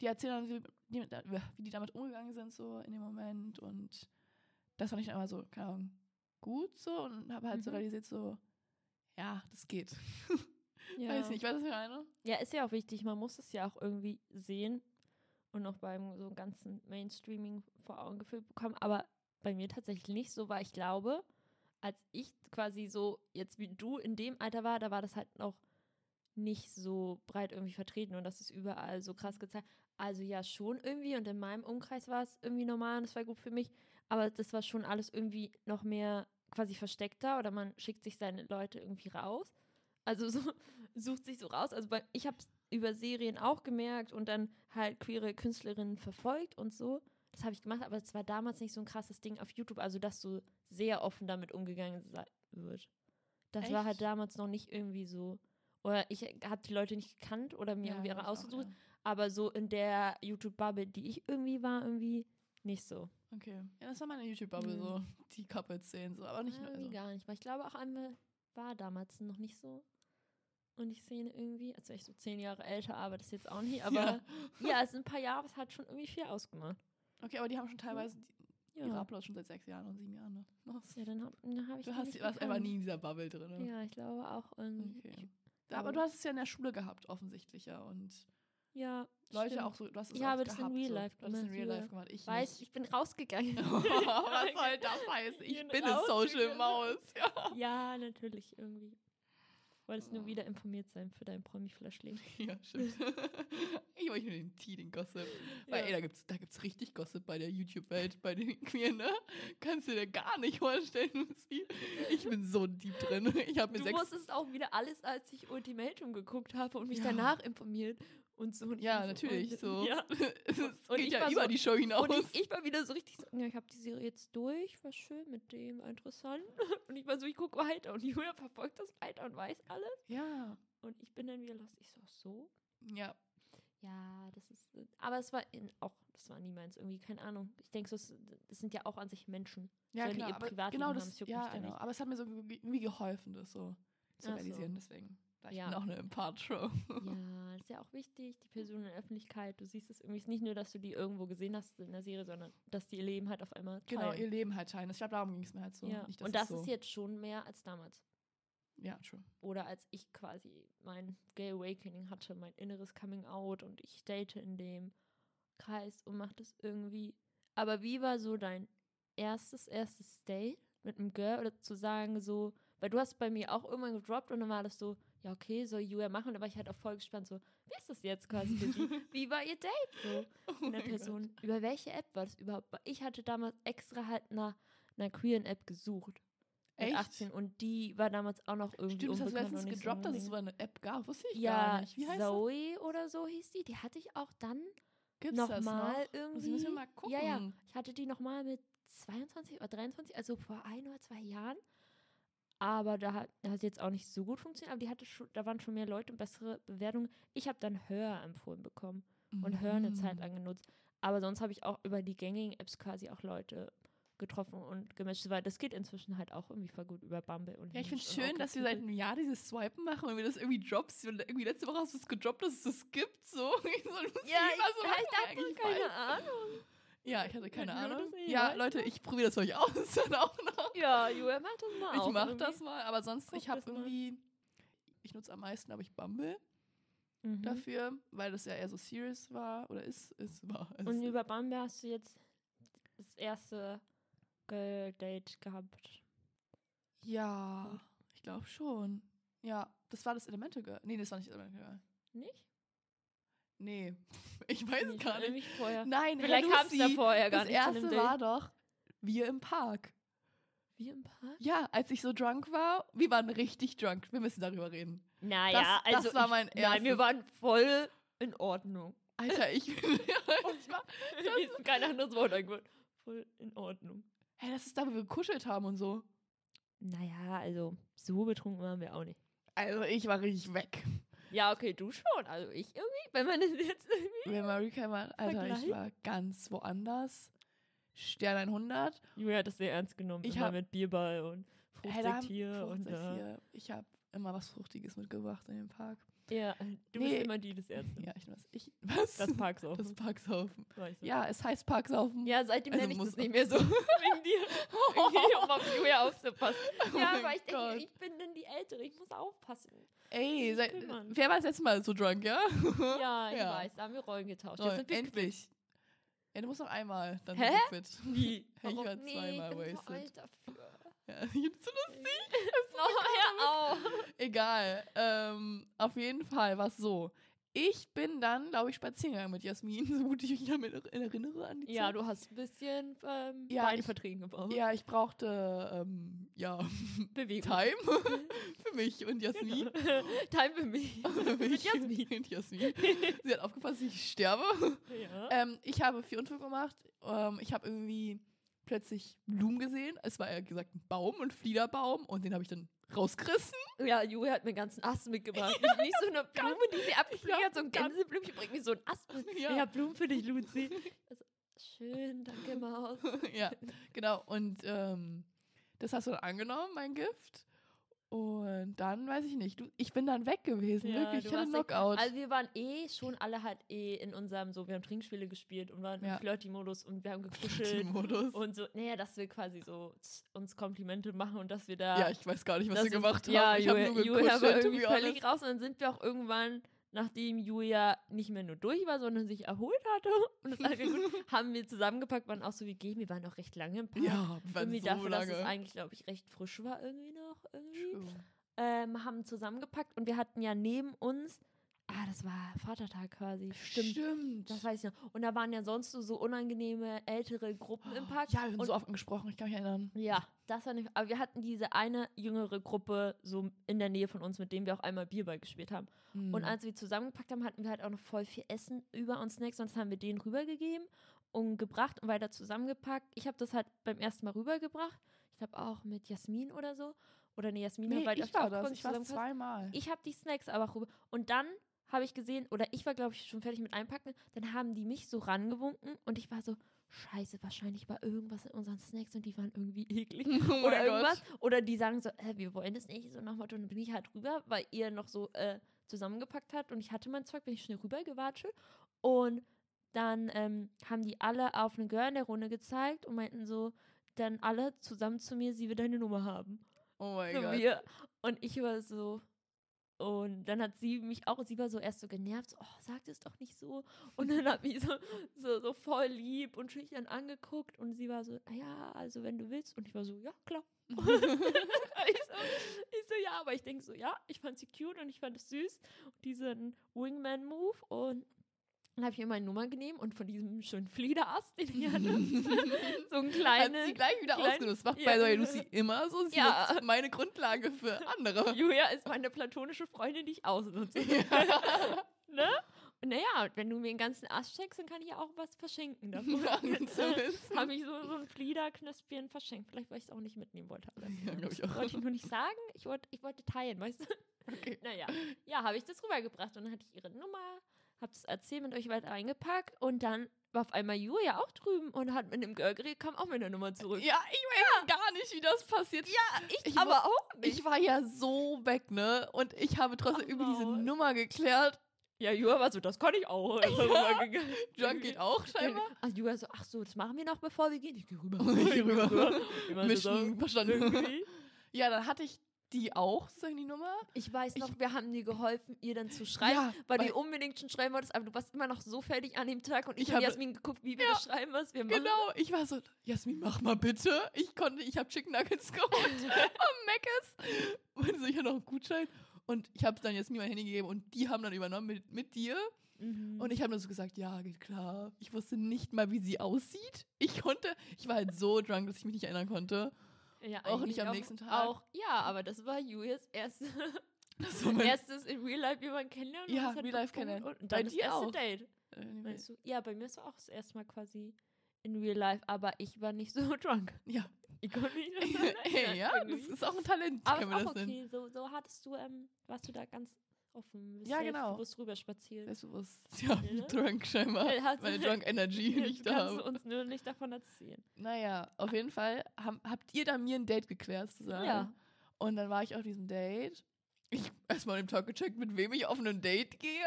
die erzählen dann, die- wie die damit umgegangen sind, so in dem Moment. Und das fand ich dann immer so, keine Ahnung, gut so und habe halt so
Mhm.
realisiert, so, ja, das geht. (laughs)
Ja.
Weiß nicht, was ich meine?
Ja, ist ja auch wichtig. Man muss es ja auch irgendwie sehen und auch beim so ganzen Mainstreaming vor Augen geführt bekommen. Aber bei mir tatsächlich nicht so, weil ich glaube, als ich quasi so jetzt wie du in dem Alter war, da war das halt noch nicht so breit irgendwie vertreten und das ist überall so krass gezeigt. Also ja, schon irgendwie und in meinem Umkreis war es irgendwie normal und es war gut für mich, aber das war schon alles irgendwie noch mehr quasi versteckter oder man schickt sich seine Leute irgendwie raus. Also (laughs) so sucht sich so raus. Also bei, ich habe es über Serien auch gemerkt und dann halt queere Künstlerinnen verfolgt und so. Das habe ich gemacht, aber es war damals nicht so ein krasses Ding auf YouTube, also dass so sehr offen damit umgegangen wird. Das war halt
Echt?
damals noch nicht irgendwie so. Oder ich habe die Leute nicht gekannt oder mir irgendwie
glaub
ihre
ich auch,
ausgesucht,
ja.
Aber so in der YouTube-Bubble, die ich irgendwie war, irgendwie nicht so.
Okay. Ja, das war meine YouTube-Bubble,
Mhm.
so die Couples-Szenen, so, aber nicht nur.
Irgendwie
Also.
gar nicht, weil ich glaube auch einmal war damals noch nicht so. Und ich sehe irgendwie, als wäre ich so zehn Jahre älter, aber das jetzt auch nicht. Aber ja, (laughs) es sind ein paar Jahre, es hat schon irgendwie viel ausgemacht.
Okay, aber die haben schon teilweise die, ihre
Ja,
Uploads schon seit sechs Jahren und sieben Jahren. Ne? Was?
ja dann habe hab ich
Du
die
hast, warst einfach nie in dieser Bubble drin. Ne?
Ja, ich glaube auch irgendwie.
Okay.
Ich
Aber
glaube-
du hast es ja in der Schule gehabt, offensichtlich, ja. Und
Ja,
Leute
stimmt.
auch so, du hast es auch
habe das in
gehabt,
Real
so.
Life
Du hast es in
gemacht,
Real
ja.
Life gemacht. Ich
Weiß,
nicht.
ich bin rausgegangen. (laughs) (laughs)
Was soll das heißen? Ich
bin
bin eine Social. Maus. Ja.
ja, natürlich, irgendwie. Wolltest
Oh.
nur wieder informiert sein für dein Promi-Flaschling. (laughs)
ja, stimmt. ich wollte nur den Tea, den Gossip. Weil,
Ja.
ey, da gibt's, da gibt's richtig Gossip bei der YouTube-Welt, bei den Queeren, ne? Kannst du dir gar nicht vorstellen. Ich bin so deep drin. Ich habe mir
Du
sechs.
wusstest auch wieder alles, als ich Ultimatum geguckt habe und mich
Ja.
danach informiert und so. Und
Ja, natürlich. So. (laughs)
Ja. (laughs)
es
Und
geht
ich
ja über
so-
die Show hinaus.
Und ich, ich war wieder so richtig so, ja, ich habe die Serie jetzt durch, war schön mit dem, interessant. (laughs) Und ich war so, ich gucke weiter und Julia verfolgt das weiter und weiß alles.
ja.
Und ich bin dann wieder lost. Ich so, so?
Ja.
Ja, das ist, aber es war in, auch, das war nie meins, irgendwie, keine Ahnung. Ich denke, so, das sind ja auch an sich Menschen.
Ja,
Sollen die
klar,
ihr
aber
Privatleben
genau
haben,
das,
das juckt
ja, genau. Aber es hat mir so ge- irgendwie geholfen, das so zu
so.
realisieren. Deswegen, ich
Ja.
bin auch eine Empath-Show.
Ja, ist ja auch wichtig, die Person in der Öffentlichkeit. Du siehst es irgendwie ist nicht nur, dass du die irgendwo gesehen hast in der Serie, sondern dass die ihr Leben halt auf einmal teilen.
Genau, ihr Leben halt teilen. Ich glaube, darum ging es mir halt so.
ja.
Nicht,
Und das
so,
ist jetzt schon mehr als damals.
Ja, true.
Oder als ich quasi mein Gay Awakening hatte, mein inneres Coming Out und ich date in dem Kreis und mach das irgendwie. Aber wie war so dein erstes, erstes Date mit einem Girl oder zu sagen so, weil du hast bei mir auch irgendwann gedroppt und dann war das so, ja okay, soll Julia machen war ich halt auch voll gespannt so, wie ist das jetzt quasi für sie? (laughs) Wie war ihr Date so?
Oh
mit der Person. Über welche App war das überhaupt? Ich hatte damals extra halt nach einer queeren App gesucht.
Echt?
18 und die war damals auch noch irgendwie
Stimmt, das hast du
unbekannt und
letztens
so
gedroppt, dass es so eine App gab. Wusste ich
Ding.
gar
ja,
nicht. Wie heißt
Zoe oder so hieß die. Die hatte ich auch dann
das? Gibt's das
nochmal
noch?
irgendwie.
Müssen wir mal gucken.
Ja, ja. Ich hatte die nochmal mit 22 oder 23, also vor ein oder zwei Jahren. Aber da hat, hat jetzt auch nicht so gut funktioniert, aber die hatte schon, da waren schon mehr Leute und bessere Bewertungen. Ich habe dann Hör empfohlen bekommen und Hör eine Zeit
Mhm.
lang genutzt. Aber sonst habe ich auch über die gängigen Apps quasi auch Leute getroffen und gematcht, weil das geht inzwischen halt auch irgendwie voll gut über Bumble und
Ja, ich finde es schön, dass wir seit einem Jahr dieses Swipen machen und wir das irgendwie droppst. Und irgendwie letzte Woche hast du es gedroppt, dass es das gibt. So. (laughs) So,
Ja, ich,
machen
ich dachte,
eigentlich
keine? Ahnung.
Ja, ich hatte keine
Ja,
Ahnung.
nicht,
Ja, Leute, ich probiere das euch (laughs) aus dann auch noch.
Ja, Julia macht das mal
Ich mach
irgendwie.
das mal, aber sonst,
Guck
ich habe irgendwie, ich nutze am meisten, glaube ich, Bumble
Mhm.
dafür, weil das ja eher so serious war oder ist, ist war. Es
Und
ist-
über Bumble hast du jetzt das erste Girl-Date gehabt.
ja, ich glaube schon. Ja, das war das Elemental Girl. Nee, das war nicht das Elemental Girl.
Nicht? (laughs)
Nee, ich weiß es gar nicht.
vorher.
Nein,
Vielleicht kam es
Lucy,
vorher gar
das
nicht. einem
erste war doch, Wir im Park.
Wir im Park?
Ja, als ich so drunk war, wir waren richtig drunk. Wir müssen darüber reden.
Naja,
Das- das
also
war
ich,
mein
Nein, wir
erstes-
waren voll in Ordnung.
Alter, ich,
Mir ist kein anderes Wort eingefallen. Voll in Ordnung.
hey, das ist da, wo wir gekuschelt haben und so.
Naja, also so betrunken waren wir auch nicht.
Also ich war richtig weg.
Ja, okay, du schon. Also ich irgendwie, wenn man das jetzt irgendwie.
Wenn Marika mal, Alter, ich war ganz woanders. Stern 100.
Julia hat das sehr ernst genommen.
Ich
immer
hab-
mit Bierball und
haben-
Fruchtsaft hier und
hier. Ich habe immer was Fruchtiges mitgebracht in den Park.
Ja, du
Nee.
bist immer die des Ärzte.
Ja, ich weiß. Ich, was?
Das Parksaufen.
Das Parksaufen.
du.
Ja, es heißt Parksaufen.
Ja, seitdem
Also
nenne ich
muss-
das nicht mehr so. (laughs) Wegen dir. Irgendwie, um auf Julia aufzupassen. (laughs)
Oh
ja, aber ich denke, ich bin dann die Ältere. Ich muss aufpassen.
Ey,
kümmern.
wer war das letzte Mal so drunk, ja? (laughs)
Ja, ich
Ja.
weiß. Da haben wir Rollen getauscht.
Toll,
Jetzt sind wir
endlich. Ja, du musst noch einmal, dann
Hä?
sind wir quitt.
Wie?
Ich war
nee,
zweimal
ich bin so
wasted.
alt dafür.
Ja, (laughs) so lustig. (laughs)
Oh, hör auf.
Egal. Ähm, auf jeden Fall war es so. Ich bin dann, glaube ich, spazieren gegangen mit Jasmin, (laughs) so gut ich mich damit erinnere an die
Ja,
Zeit.
du hast ein bisschen ähm,
Ja,
vertreten gebraucht.
Ja, ich brauchte, ähm, ja,
Bewegung.
Time für mich und Jasmin.
Time für mich.
Für mich
Mit Jasmin.
Und Jasmin. Sie hat aufgepasst, dass ich sterbe.
Ja.
Ähm, ich habe vier Unfälle gemacht. Ähm, ich habe irgendwie plötzlich Blumen gesehen. Es war ja gesagt ein Baum, ein Fliederbaum und den habe ich dann rausgerissen.
Ja, Julia hat mir einen ganzen Ast mitgebracht. (laughs) Nicht, nicht so eine Blume, die sie abgepflückt hat, so ein Gänseblümchen. Bringt mir so einen Ast mit.
Ja.
Ja, Blumen für dich, Luzi. (laughs) Also, schön, danke, Maus. (laughs)
ja, genau. Und ähm, das hast du dann angenommen, mein Gift. Und dann weiß ich nicht. Du, ich bin dann weg gewesen,
Ja,
wirklich. Ich hatte. Knockout.
Also wir waren eh schon alle halt eh in unserem, so, wir haben Trinkspiele gespielt und waren
Ja.
im Flirty-Modus und wir haben gekuschelt.
Modus.
und so, naja, dass wir quasi so uns Komplimente machen und dass wir da.
Ja, ich weiß gar nicht, was wir gemacht haben.
Ja,
ich habe nur gekuschelt,
irgendwie völlig raus und dann sind wir auch irgendwann, nachdem Julia nicht mehr nur durch war, sondern sich erholt hatte und das gut, (laughs) haben wir zusammengepackt, waren auch so wie gehen, wir waren auch recht lange im Park.
Ja,
irgendwie
so
dafür, dass
lange.
es eigentlich, glaube ich, recht frisch war irgendwie noch. Irgendwie. Ähm, haben zusammengepackt und wir hatten ja neben uns, ah, das war Vatertag quasi, stimmt.
Stimmt.
Das weiß ich noch. Und da waren ja sonst so, unangenehme ältere Gruppen im Park.
Ja, wir haben
und
so oft gesprochen, ich kann mich erinnern.
ja, das war nicht. Aber wir hatten diese eine jüngere Gruppe so in der Nähe von uns, mit dem wir auch einmal Bierball gespielt haben.
Mhm.
Und als wir zusammengepackt haben, hatten wir halt auch noch voll viel Essen über und Snacks. Und das haben wir denen rübergegeben und gebracht und weiter zusammengepackt. Ich habe das halt beim ersten Mal rübergebracht. Ich glaube auch mit Jasmin oder so. Oder nee, Jasmin
nee,
hat weiter
ich war das. Ich war zweimal.
Ich habe die Snacks aber rüber. Und dann habe ich gesehen, oder ich war, glaube ich, schon fertig mit Einpacken. Dann haben die mich so rangewunken und ich war so, scheiße, wahrscheinlich war irgendwas in unseren Snacks und die waren irgendwie eklig. (laughs)
Oh
oder irgendwas. Oder die sagen so, äh, wir wollen das nicht. So nach Motto, und dann bin ich halt rüber, weil ihr noch so äh, zusammengepackt habt und ich hatte mein Zeug, bin ich schnell rüber gewatschelt. Und dann ähm, haben die alle auf eine Girl in der Runde gezeigt und meinten so, dann alle zusammen zu mir, sie will deine Nummer haben
Oh mein
zu
Gott.
mir. Und ich war so. Und dann hat sie mich auch, sie war so erst so genervt, so, oh, sag das doch nicht so. Und dann hat mich so, so, so voll lieb und schüchtern angeguckt und sie war so, ja, also wenn du willst. Und ich war so, ja, klar. (laughs) (laughs) ich, so, ich so, ja, aber ich denke so, ja, ich fand sie cute und ich fand es süß. Und diesen Wingman-Move und dann habe ich mir meine Nummer genommen und von diesem schönen Fliederast, den ich hatte, (laughs) so ein
Hat
kleines.
sie gleich wieder
klein-
ausgenutzt. Macht
Ja.
bei der Lucy immer so. Sie
Ja.
ist meine Grundlage für andere. (laughs)
Julia ist meine platonische Freundin, die ich ausnutze. (laughs) ne? Und naja, wenn du mir den ganzen Ast schenkst, dann kann ich ja auch was verschenken davon. Habe ich so, so ein Fliederknöspchen verschenkt. Vielleicht, weil ich es auch nicht mitnehmen wollte.
Ja, glaub ich auch.
Wollte ich nur nicht sagen. Ich wollte, ich wollte teilen, weißt du?
Okay.
Naja, ja, habe ich das rübergebracht. Und dann hatte ich ihre Nummer, habe das erzählt, mit euch weiter eingepackt. Und dann war auf einmal Julia auch drüben und hat mit dem Girl geredet, kam auch mit der Nummer zurück.
Ja, ich weiß gar nicht, wie das passiert. Ja,
ich,
ich
aber
war-
auch nicht.
Ich war ja so weg, ne? Und ich habe trotzdem
Ach,
über diese
Maul.
Nummer geklärt.
ja, Julia war so, das kann ich auch. Er rübergegangen.
Drunk geht auch scheinbar.
Ach, Julia so, ach so, das machen wir noch, bevor wir gehen. Ich gehe rüber. (laughs)
Ich geh rüber. Mission verstanden.
irgendwie.
Ja, dann hatte ich die auch, sozusagen die Nummer.
Ich weiß
Ich-
noch, wir haben dir geholfen, ihr dann zu schreiben,
Ja,
weil du
weil-
ihr unbedingt schon schreiben wolltest, aber du warst immer noch so fertig an dem Tag und ich,
Ich
habe Jasmin geguckt, wie wir das schreiben, was wir machen.
Genau, ich war so, Jasmin, mach mal bitte. Ich konnte, ich habe Chicken Nuggets (laughs) geholt am Mc's. Und so, ich hatte noch einen Gutschein. Und ich habe dann jetzt mir mein Handy gegeben und die haben dann übernommen mit, mit dir.
Mhm.
Und ich habe nur so gesagt, ja, geht klar. Ich wusste nicht mal, wie sie aussieht. Ich konnte, ich war halt so drunk, dass ich mich nicht erinnern konnte.
Ja,
auch nicht am nächsten Tag.
Auch, ja, aber das war Julias erste, (laughs)
Das
erstes in Real Life jemanden kennenlernen.
Ja,
das
Real Life kennenlernen.
Und
Bei
dann das
dir
erste
auch.
Date.
äh,
Meinst du? Ja, bei mir ist auch das erste Mal quasi in Real Life, aber ich war nicht so (laughs) drunk.
ja.
Ich konnte nicht erinnern, (laughs)
ja, das
irgendwie.
ist auch ein Talent,
aber ist auch
das
okay. So, so hattest du, ähm, warst du da ganz offen. bist
Ja, genau.
bewusst rüber spaziert.
Selbstbewusst. (laughs) Ja,
Ne? (laughs)
drunk scheinbar.
Hast-
Meine Drunk Energy (laughs) nicht
kannst
da
du
habe.
uns nur nicht davon erzählen.
Naja, auf jeden Fall haben, habt ihr dann mir ein Date geklärt, sozusagen.
Ja.
Und dann war ich auf diesem Date. Ich erstmal im Talk gecheckt, mit wem ich auf ein Date gehe.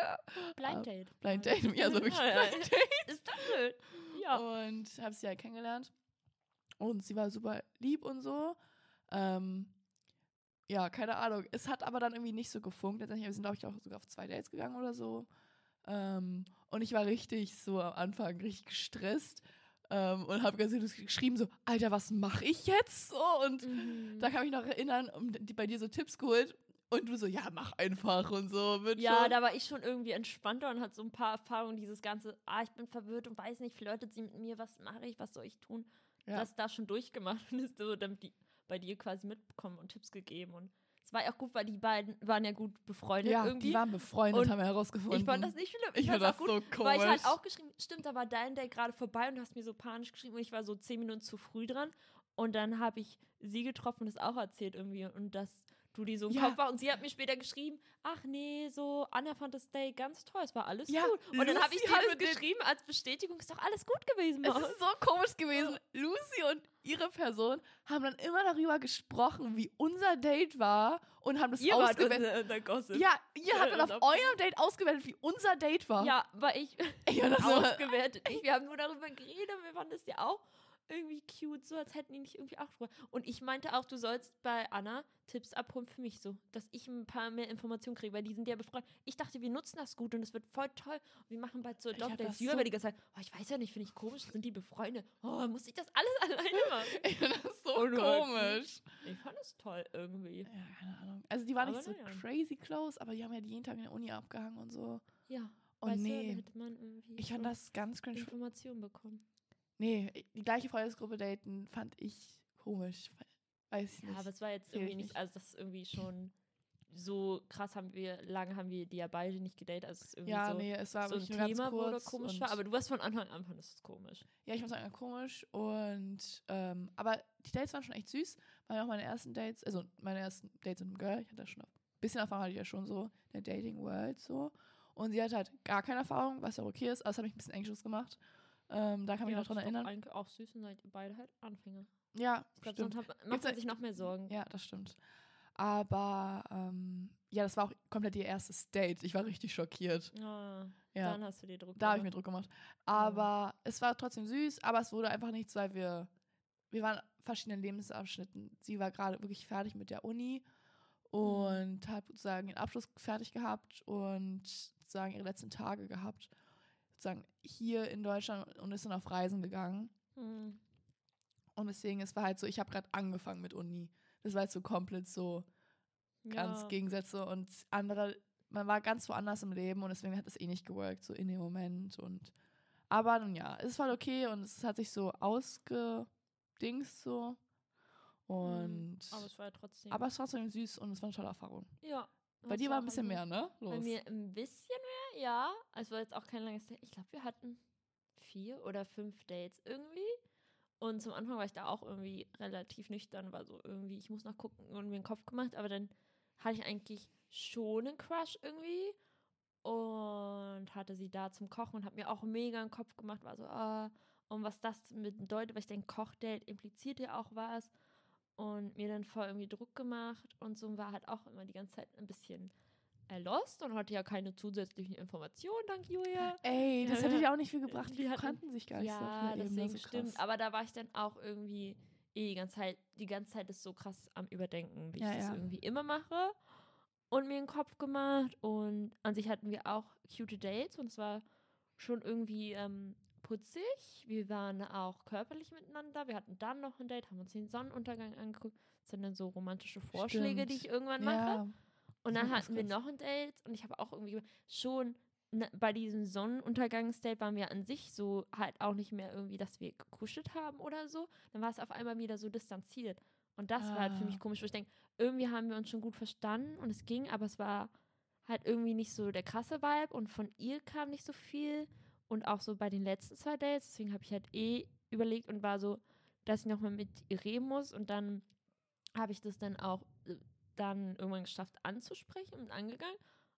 Blind
Ah,
Date.
Blind Date, ja, so wirklich
Ja, ja.
Blind Date.
Ist doch schön. Ja.
Und habe sie halt kennengelernt. Und sie war super lieb und so. Ähm, ja, keine Ahnung. Es hat aber dann irgendwie nicht so gefunkt. Letztendlich, wir sind, glaube ich, auch sogar auf zwei Dates gegangen oder so. Ähm, und ich war richtig so am Anfang richtig gestresst. Ähm, und habe ganz geschrieben so, Alter, was mache ich jetzt? So, und
Mhm.
da kann ich mich noch erinnern, um die, bei dir so Tipps geholt. Und du so, ja, mach einfach und so.
Ja,
schon.
da war ich schon irgendwie entspannter und hatte so ein paar Erfahrungen, dieses ganze, ah, ich bin verwirrt und weiß nicht, flirtet sie mit mir, was mache ich, was soll ich tun?
Ja.
Das da schon durchgemacht (laughs) und ist so dann die, bei dir quasi mitbekommen und Tipps gegeben. Und es war ja auch gut, weil die beiden waren ja gut befreundet
ja,
irgendwie.
die waren befreundet,
Und
haben wir herausgefunden.
ich fand das nicht schlimm.
ich
fand's
fand
auch
das
gut,
so komisch.
Weil ich halt auch geschrieben, stimmt, da war dein Date gerade vorbei und du hast mir so panisch geschrieben und ich war so zehn Minuten zu früh dran. Und dann habe ich sie getroffen und das auch erzählt irgendwie und dass du die so im
Ja.
Kopf war. Und sie hat mir später geschrieben, ach nee, so, Anna fand das Date ganz toll, es war alles
Ja,
gut. Und dann habe ich
Lucy
dir das geschrieben als Bestätigung, ist doch alles gut gewesen.
Es
Maus.
ist so komisch gewesen. Lucy und ihre Person haben dann immer darüber gesprochen, wie unser Date war und haben das
Ihr wart
ausgewertet.
unser, unser.
Ja, ihr habt dann auf eurem Date ausgewertet, wie unser Date war.
ja, weil ich
Ich fand das
ausgewertet. nicht. Wir haben nur darüber geredet, wir fanden das ja auch irgendwie cute, so als hätten die nicht irgendwie auch drüber. Und ich meinte auch, du sollst bei Anna Tipps abholen für mich so, dass ich ein paar mehr Informationen kriege, weil die sind ja befreundet. Ich dachte, wir nutzen das gut und es wird voll toll. Und wir machen bald so Dog Julia
so-
war die ganze Zeit, oh, ich weiß ja nicht, finde ich komisch, sind die befreundet? Oh, muss ich das alles (laughs) alleine (laughs) machen?
ich fand das so
Und du halt
komisch.
Ich fand es toll irgendwie.
Ja, keine Ahnung. Also die waren nicht
Aber
so
naja.
crazy close, aber die haben ja jeden Tag in der Uni abgehangen und so.
Ja.
Oh
du,
nee.
irgendwie
Ich fand das ganz cringe.
Informationen bekommen.
Nee, die gleiche Freundesgruppe daten fand ich komisch. Weiß ich
Ja,
nicht.
aber es war jetzt irgendwie nicht, also das ist irgendwie schon so krass haben wir, lange haben wir die ja beide nicht gedatet, also es ist irgendwie
ja,
so,
nee, es war
so ein Thema, wo komisch war, aber du warst von Anfang an, fandest es komisch.
Ja, ich muss sagen, komisch. Und, ähm, aber die Dates waren schon echt süß. Waren auch meine ersten Dates, also meine ersten Dates mit einem Girl. Ich hatte schon ein bisschen Erfahrung, hatte ich ja schon so in der Dating World so. Und sie hatte halt gar keine Erfahrung, was ja okay ist, aber es hat mich ein bisschen anxious gemacht. Ähm, da kann ich mich noch dran erinnern.
Eigentlich auch süß und seid ihr beide halt Anfänger.
Ja,
Ich
stimmt.
sonst hat, macht
Gibt's
man
da-
sich noch mehr Sorgen.
Ja, das stimmt. Aber ähm, ja, das war auch komplett ihr erstes Date. Ich war richtig schockiert.
Ah,
Ja.
Dann hast du dir Druck
Da habe ich mir
gemacht.
Druck gemacht. Aber es war trotzdem süß, aber es wurde einfach nichts, weil wir, wir waren in verschiedenen Lebensabschnitten. Sie war gerade wirklich fertig mit der Uni und hat sozusagen den Abschluss fertig gehabt und sozusagen ihre letzten Tage gehabt. Sozusagen hier in Deutschland und ist dann auf Reisen gegangen.
Hm.
Und deswegen, es war halt so, ich habe gerade angefangen mit Uni. Das war halt so komplett so ganz
ja.
Gegensätze und andere, man war ganz woanders im Leben und deswegen hat es eh nicht geworkt, so in dem Moment und aber nun ja, es war okay und es hat sich so ausgedingst so und
Hm, Aber es war ja trotzdem.
aber es war trotzdem süß und es war eine tolle Erfahrung.
ja.
Bei
das
dir war ein bisschen mehr, ne? Los.
Bei mir ein bisschen ja. Es war jetzt auch kein langes Date. Ich glaube, wir hatten vier oder fünf Dates irgendwie. Und zum Anfang war ich da auch irgendwie relativ nüchtern, war so irgendwie, ich muss noch gucken und mir den Kopf gemacht, aber dann hatte ich eigentlich schon einen Crush irgendwie und hatte sie da zum Kochen und habe mir auch mega einen Kopf gemacht, war so, ah, und was das bedeutet, weil ich denke, Kochdate impliziert ja auch was und mir dann voll irgendwie Druck gemacht und so war halt auch immer die ganze Zeit ein bisschen lost und hatte ja keine zusätzlichen Informationen, dank Julia.
Ey, das
Ja,
hätte
ja.
auch nicht viel (laughs) gebracht.
Die
Die
hatten-
kannten sich gar nicht so
Ja,
einer Ebene,
deswegen
so
stimmt. Aber da war ich dann auch irgendwie eh die ganze Zeit, die ganze Zeit ist so krass am Überdenken, wie
Ja,
ich das
ja.
irgendwie immer mache. Und mir einen Kopf gemacht. Und an sich hatten wir auch cute Dates und es war schon irgendwie ähm, putzig. Wir waren auch körperlich miteinander. Wir hatten dann noch ein Date, haben uns den Sonnenuntergang angeguckt. Das sind dann so romantische Vorschläge, die
Stimmt.
ich irgendwann mache.
ja,
Und dann hatten wir noch ein Date und ich habe auch irgendwie schon ne, bei diesem Sonnenuntergangsdate waren wir an sich so halt auch nicht mehr irgendwie, dass wir gekuschelt haben oder so. Dann war es auf einmal wieder so distanziert. Und das war halt für mich
Ah.
komisch, wo ich denke, irgendwie haben wir uns schon gut verstanden und es ging, aber es war halt irgendwie nicht so der krasse Vibe und von ihr kam nicht so viel. Und auch so bei den letzten zwei Dates, deswegen habe ich halt eh überlegt und war so, dass ich nochmal mit ihr reden muss und dann habe ich das dann auch dann irgendwann geschafft anzusprechen und angegangen.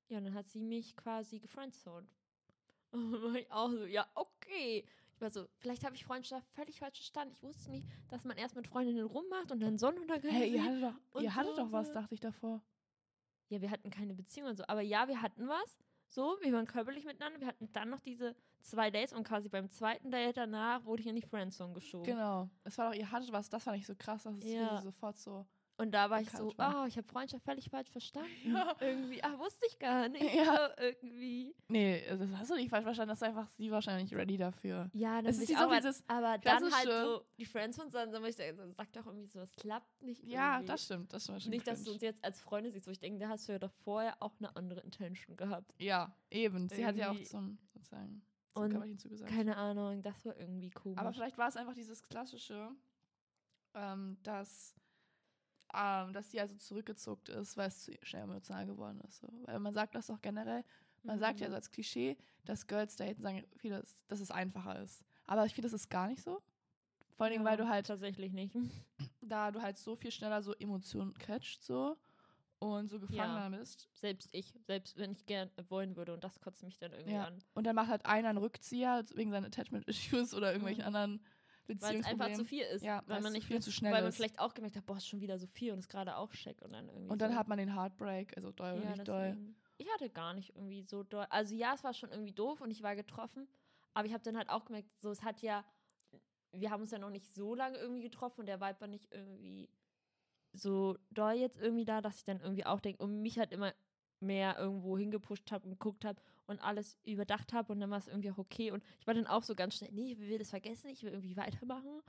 Ja, und dann hat sie mich quasi gefriendzoned. (laughs) Und dann war ich auch so, ja, okay. Ich war so, vielleicht habe ich Freundschaft völlig falsch verstanden. Ich wusste nicht, dass man erst mit Freundinnen rummacht und dann Sonnenuntergang
Hey, ihr hattet doch, ihr hattet
so,
doch was,
so.
dachte ich davor.
Ja, wir hatten keine Beziehung und so. Aber ja, wir hatten was. So, wir waren körperlich miteinander. Wir hatten dann noch diese zwei Dates und quasi beim zweiten Date danach wurde ich in die Friendzone geschoben.
Genau. Es war doch, ihr hattet was, das fand ich so krass, dass es
Ja.
sofort so.
Und da war ich so, oh, ich habe Freundschaft völlig falsch verstanden. (laughs)
Ja.
Irgendwie, ach, wusste ich gar nicht.
Ja.
So, irgendwie.
Nee, das hast du nicht falsch verstanden, das ist einfach sie wahrscheinlich ready dafür.
Ja, das
ist
auch,
dieses
aber dann halt so die Friends so, dann ich so, sag doch irgendwie so, es klappt nicht.
Ja,
irgendwie.
das stimmt, das stimmt schon.
Nicht, dass du
cringe.
uns jetzt als Freunde siehst, wo ich denke, da hast du ja doch vorher auch eine andere Intention gehabt.
Ja, eben. Sie hat ja auch
Irgendwie-
zum, sozusagen, zum
Und
Körperchen zugesagt.
Keine Ahnung, das war irgendwie komisch.
Aber vielleicht war es einfach dieses klassische, ähm, dass, ähm, dass sie also zurückgezuckt ist, weil es zu schnell emotional geworden ist. So. Weil man sagt das auch generell, man sagt ja
Mhm.
so als Klischee, dass Girls daten sagen viele, dass es einfacher ist. Aber ich finde, das ist gar nicht so. Vor allen Dingen, weil
Ja,
du halt,
tatsächlich nicht. (laughs)
da du halt so viel schneller so Emotionen catcht so und so gefangener bist.
Selbst ich, selbst wenn ich gern wollen würde und das kotzt mich dann irgendwie
Ja.
an.
Und dann macht halt einer einen Rückzieher wegen seinen Attachment-Issues oder irgendwelchen
Mhm.
anderen
Weil es einfach zu viel ist.
Ja,
weil man nicht
viel zu schnell
Weil man
ist.
vielleicht auch gemerkt hat, boah, ist schon wieder so viel und ist gerade auch check und dann irgendwie.
Und dann
so.
hat man den Heartbreak, also doll oder
ja,
nicht doll.
Ich hatte gar nicht irgendwie so doll. Also ja, es war schon irgendwie doof und ich war getroffen. Aber ich habe dann halt auch gemerkt, so es hat ja, wir haben uns ja noch nicht so lange irgendwie getroffen und der Vibe war nicht irgendwie so doll jetzt irgendwie da, dass ich dann irgendwie auch denke und mich halt immer mehr irgendwo hingepusht habe und geguckt habe und alles überdacht habe und dann war es irgendwie auch okay und ich war dann auch so ganz schnell, nee, ich will das vergessen, ich will irgendwie weitermachen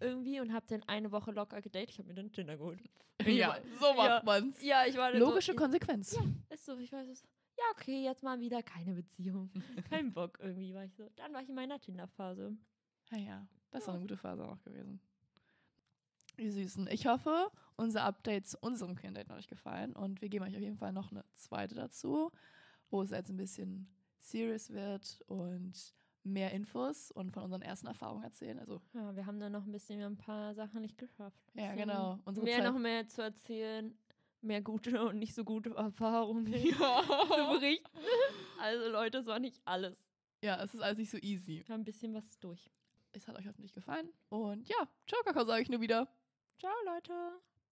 irgendwie und habe dann eine Woche locker gedatet, ich habe mir dann Tinder geholt. (laughs)
Ja, so macht
Ja.
man's.
Ja, ich war dann
Logische
so,
Konsequenz.
ja, ist so, ich weiß es. Ja, okay, jetzt mal wieder keine Beziehung. (laughs) Kein Bock irgendwie war ich so. Dann war ich in meiner Tinder-Phase.
Naja, das ist
Ja.
eine gute Phase auch gewesen. Ihr Süßen. Ich hoffe, unser Update zu unserem Kindheit hat euch gefallen und wir geben euch auf jeden Fall noch eine zweite dazu, wo es jetzt ein bisschen serious wird und mehr Infos und von unseren ersten Erfahrungen erzählen. Also,
Ja, wir haben dann noch ein bisschen ein paar Sachen nicht geschafft.
ja, genau. Unsere
Mehr
Zeit.
noch mehr zu erzählen, mehr gute (laughs) und nicht so gute Erfahrungen (laughs) zu
ja.
berichten. Also Leute, es war nicht alles.
ja, es ist alles nicht so easy.
Wir haben ein bisschen was durch.
Es hat euch hoffentlich gefallen. Und ja, ciao, Kakao, sage ich nur wieder.
Ciao, Leute.